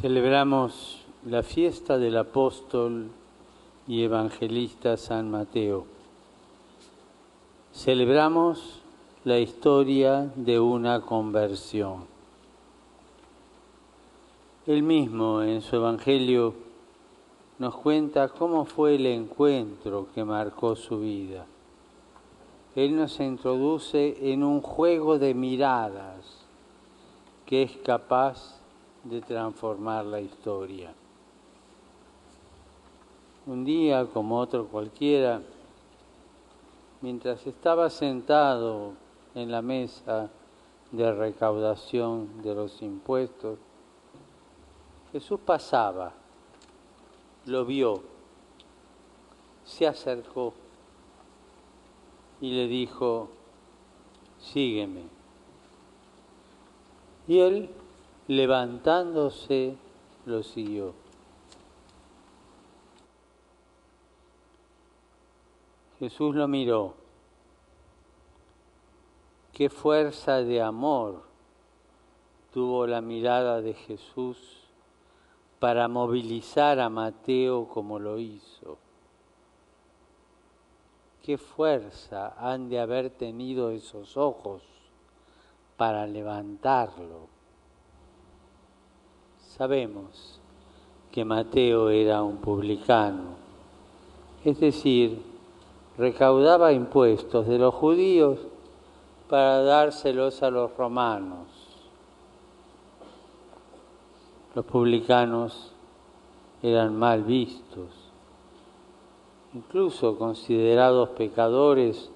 Celebramos la fiesta del apóstol y evangelista San Mateo. Celebramos la historia de una conversión. Él mismo en su Evangelio nos cuenta cómo fue el encuentro que marcó su vida. Él nos introduce en un juego de miradas que es capaz de transformar la historia. Un día, como otro cualquiera, mientras estaba sentado en la mesa de recaudación de los impuestos, Jesús pasaba, lo vio, se acercó y le dijo, sígueme. Y él levantándose, lo siguió. Jesús lo miró. Qué fuerza de amor tuvo la mirada de Jesús para movilizar a Mateo como lo hizo. Qué fuerza han de haber tenido esos ojos para levantarlo Sabemos que Mateo era un publicano, es decir, recaudaba impuestos de los judíos para dárselos a los romanos. Los publicanos eran mal vistos, incluso considerados pecadores,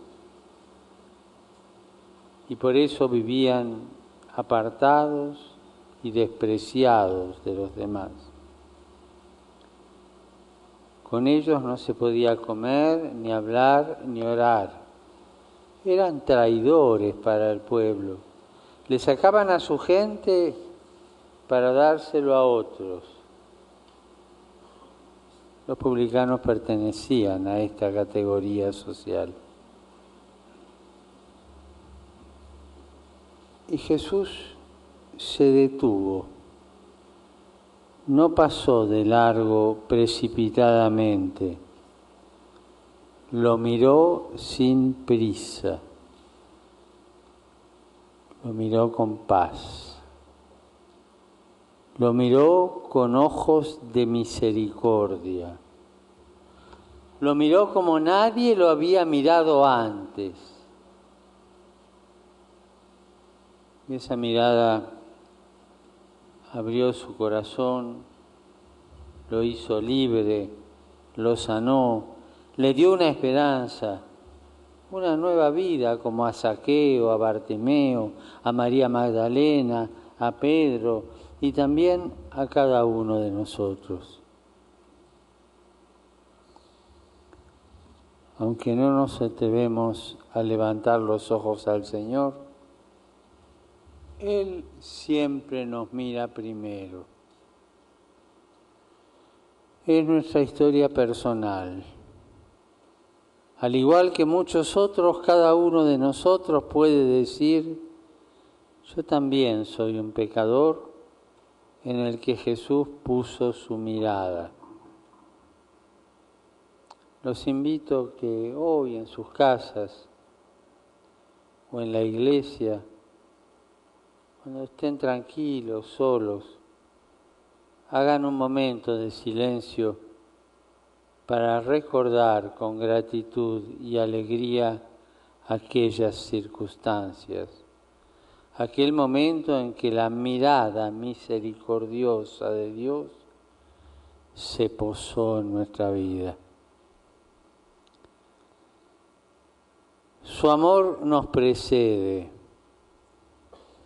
y por eso vivían apartados y despreciados de los demás. Con ellos no se podía comer, ni hablar, ni orar. Eran traidores para el pueblo. Le sacaban a su gente para dárselo a otros. Los publicanos pertenecían a esta categoría social. Y Jesús se detuvo, no pasó de largo precipitadamente, lo miró sin prisa, lo miró con paz, lo miró con ojos de misericordia, lo miró como nadie lo había mirado antes. Y esa mirada abrió su corazón, lo hizo libre, lo sanó, le dio una esperanza, una nueva vida como a Saqueo, a Bartimeo, a María Magdalena, a Pedro y también a cada uno de nosotros. Aunque no nos atrevemos a levantar los ojos al Señor, él siempre nos mira primero. Es nuestra historia personal. Al igual que muchos otros, cada uno de nosotros puede decir, yo también soy un pecador en el que Jesús puso su mirada. Los invito que hoy en sus casas o en la iglesia cuando estén tranquilos, solos, hagan un momento de silencio para recordar con gratitud y alegría aquellas circunstancias, aquel momento en que la mirada misericordiosa de Dios se posó en nuestra vida. Su amor nos precede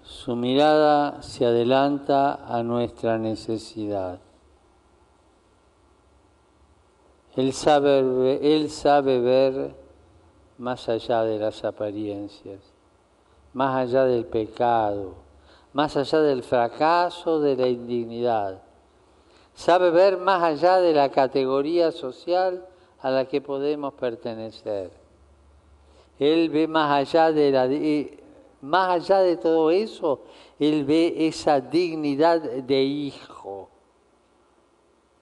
su mirada se adelanta a nuestra necesidad. Él sabe, él sabe ver más allá de las apariencias, más allá del pecado, más allá del fracaso, de la indignidad. Sabe ver más allá de la categoría social a la que podemos pertenecer. Él ve más allá de la más allá de todo eso, Él ve esa dignidad de hijo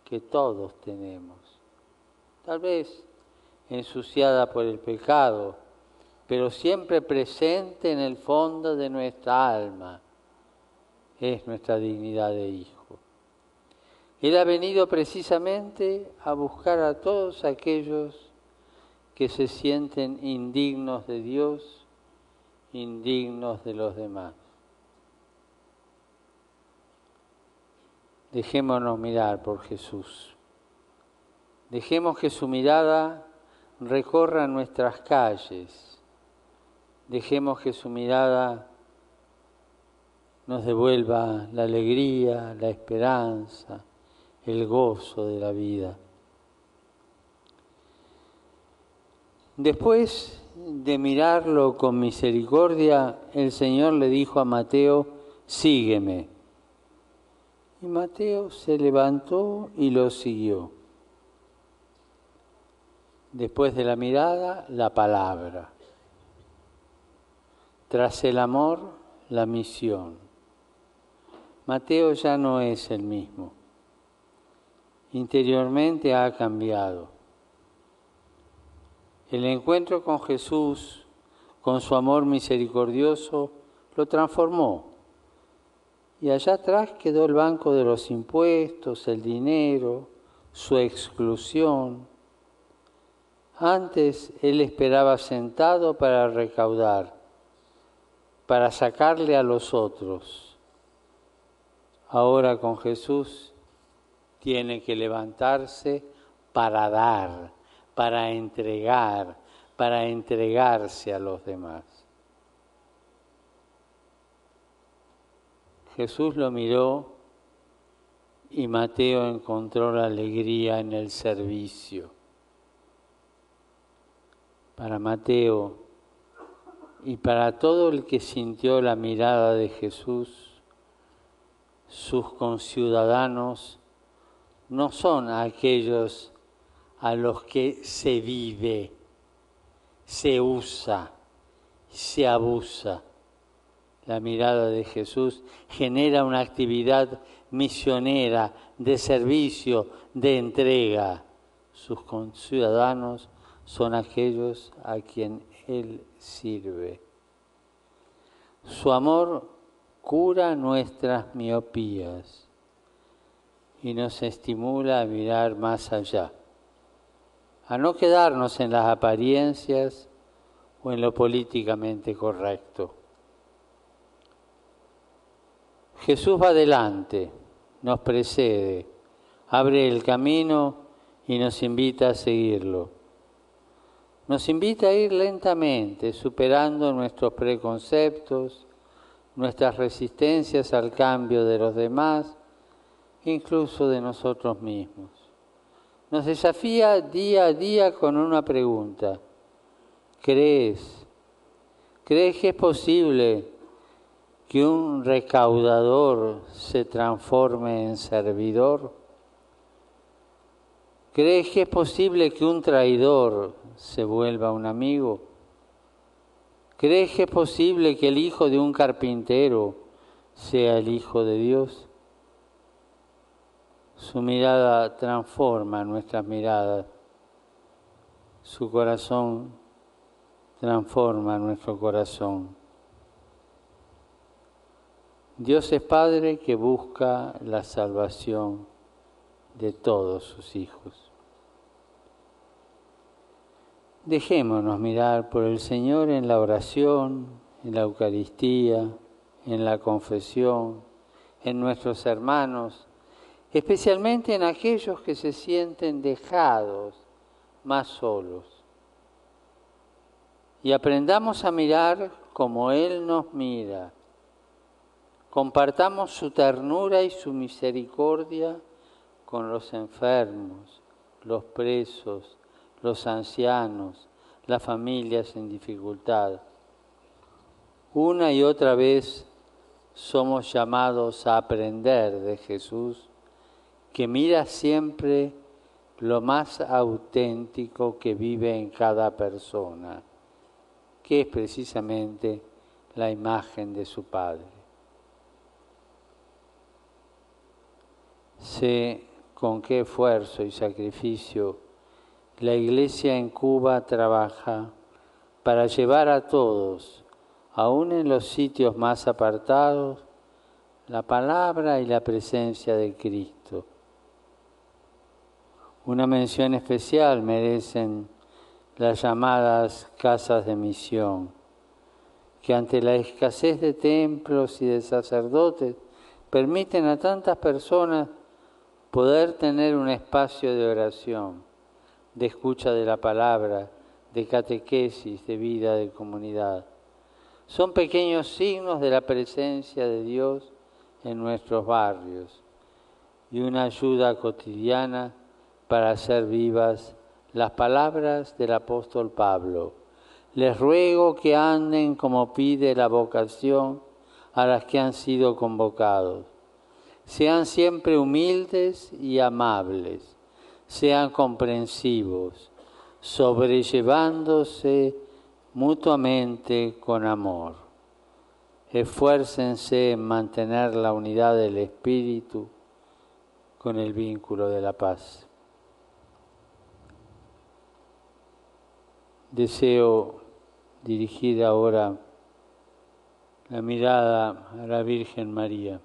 que todos tenemos. Tal vez ensuciada por el pecado, pero siempre presente en el fondo de nuestra alma. Es nuestra dignidad de hijo. Él ha venido precisamente a buscar a todos aquellos que se sienten indignos de Dios, indignos de los demás. Dejémonos mirar por Jesús. Dejemos que su mirada recorra nuestras calles. Dejemos que su mirada nos devuelva la alegría, la esperanza, el gozo de la vida. Después de mirarlo con misericordia, el Señor le dijo a Mateo, sígueme. Y Mateo se levantó y lo siguió. Después de la mirada, la palabra. Tras el amor, la misión. Mateo ya no es el mismo. Interiormente ha cambiado. El encuentro con Jesús, con su amor misericordioso, lo transformó. Y allá atrás quedó el banco de los impuestos, el dinero, su exclusión. Antes él esperaba sentado para recaudar, para sacarle a los otros. Ahora con Jesús tiene que levantarse para dar para entregar, para entregarse a los demás. Jesús lo miró y Mateo encontró la alegría en el servicio. Para Mateo y para todo el que sintió la mirada de Jesús, sus conciudadanos no son aquellos a los que se vive, se usa, se abusa. La mirada de Jesús genera una actividad misionera, de servicio, de entrega. Sus ciudadanos son aquellos a quien Él sirve. Su amor cura nuestras miopías y nos estimula a mirar más allá a no quedarnos en las apariencias o en lo políticamente correcto. Jesús va adelante, nos precede, abre el camino y nos invita a seguirlo. Nos invita a ir lentamente, superando nuestros preconceptos, nuestras resistencias al cambio de los demás, incluso de nosotros mismos nos desafía día a día con una pregunta. ¿Crees? ¿Crees que es posible que un recaudador se transforme en servidor? ¿Crees que es posible que un traidor se vuelva un amigo? ¿Crees que es posible que el hijo de un carpintero sea el hijo de Dios? Su mirada transforma nuestras miradas. Su corazón transforma nuestro corazón. Dios es Padre que busca la salvación de todos sus hijos. Dejémonos mirar por el Señor en la oración, en la Eucaristía, en la confesión, en nuestros hermanos especialmente en aquellos que se sienten dejados más solos. Y aprendamos a mirar como Él nos mira. Compartamos su ternura y su misericordia con los enfermos, los presos, los ancianos, las familias en dificultad. Una y otra vez somos llamados a aprender de Jesús que mira siempre lo más auténtico que vive en cada persona, que es precisamente la imagen de su Padre. Se con qué esfuerzo y sacrificio la Iglesia en Cuba trabaja para llevar a todos, aún en los sitios más apartados, la palabra y la presencia de Cristo. Una mención especial merecen las llamadas casas de misión, que ante la escasez de templos y de sacerdotes permiten a tantas personas poder tener un espacio de oración, de escucha de la palabra, de catequesis, de vida de comunidad. Son pequeños signos de la presencia de Dios en nuestros barrios y una ayuda cotidiana para hacer vivas las palabras del apóstol Pablo. Les ruego que anden como pide la vocación a las que han sido convocados. Sean siempre humildes y amables, sean comprensivos, sobrellevándose mutuamente con amor. Esfuércense en mantener la unidad del espíritu con el vínculo de la paz. Deseo dirigir ahora la mirada a la Virgen María,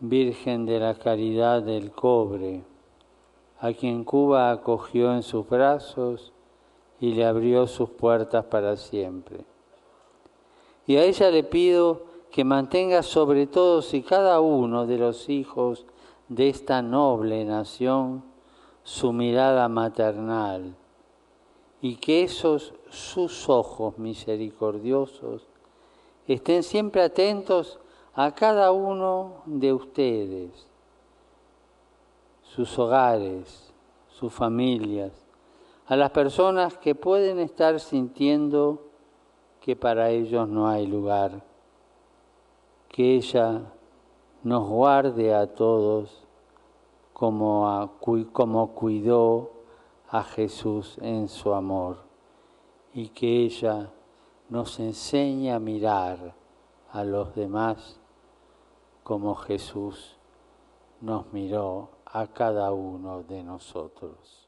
Virgen de la Caridad del Cobre, a quien Cuba acogió en sus brazos y le abrió sus puertas para siempre. Y a ella le pido que mantenga sobre todos y cada uno de los hijos de esta noble nación su mirada maternal y que esos sus ojos misericordiosos estén siempre atentos a cada uno de ustedes, sus hogares, sus familias, a las personas que pueden estar sintiendo que para ellos no hay lugar. Que ella nos guarde a todos como, como cuidó a Jesús en su amor y que ella nos enseñe a mirar a los demás como Jesús nos miró a cada uno de nosotros.